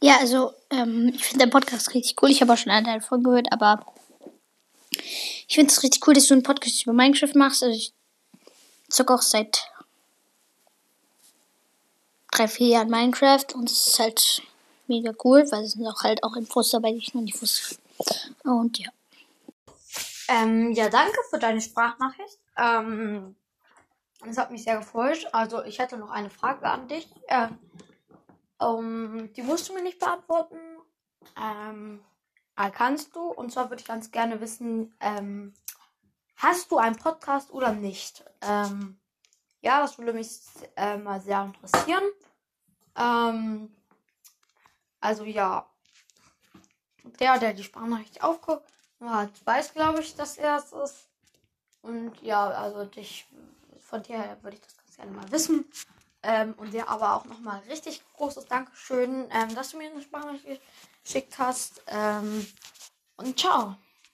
Ja, also ähm, ich finde den Podcast richtig cool. Ich habe auch schon eine davon gehört, aber ich finde es richtig cool, dass du einen Podcast über Minecraft machst. Also ich zocke auch seit drei, vier Jahren Minecraft und es ist halt mega cool, weil es sind auch halt auch Infos dabei, die ich noch nicht wusste. Und ja. Ähm, ja, danke für deine Sprachnachricht. Ähm, das hat mich sehr gefreut. Also ich hätte noch eine Frage an dich. Äh, um, die musst du mir nicht beantworten. Ähm, äh, kannst du. Und zwar würde ich ganz gerne wissen, ähm, hast du einen Podcast oder nicht? Ähm, ja, das würde mich äh, mal sehr interessieren. Ähm, also ja, der, der die Sprachnachricht aufguckt, hat, weiß, glaube ich, dass er es ist. Und ja, also dich, von dir würde ich das ganz gerne mal wissen. Ähm, und dir aber auch nochmal richtig großes Dankeschön, ähm, dass du mir eine Sprachnachricht geschickt hast. Ähm, und ciao.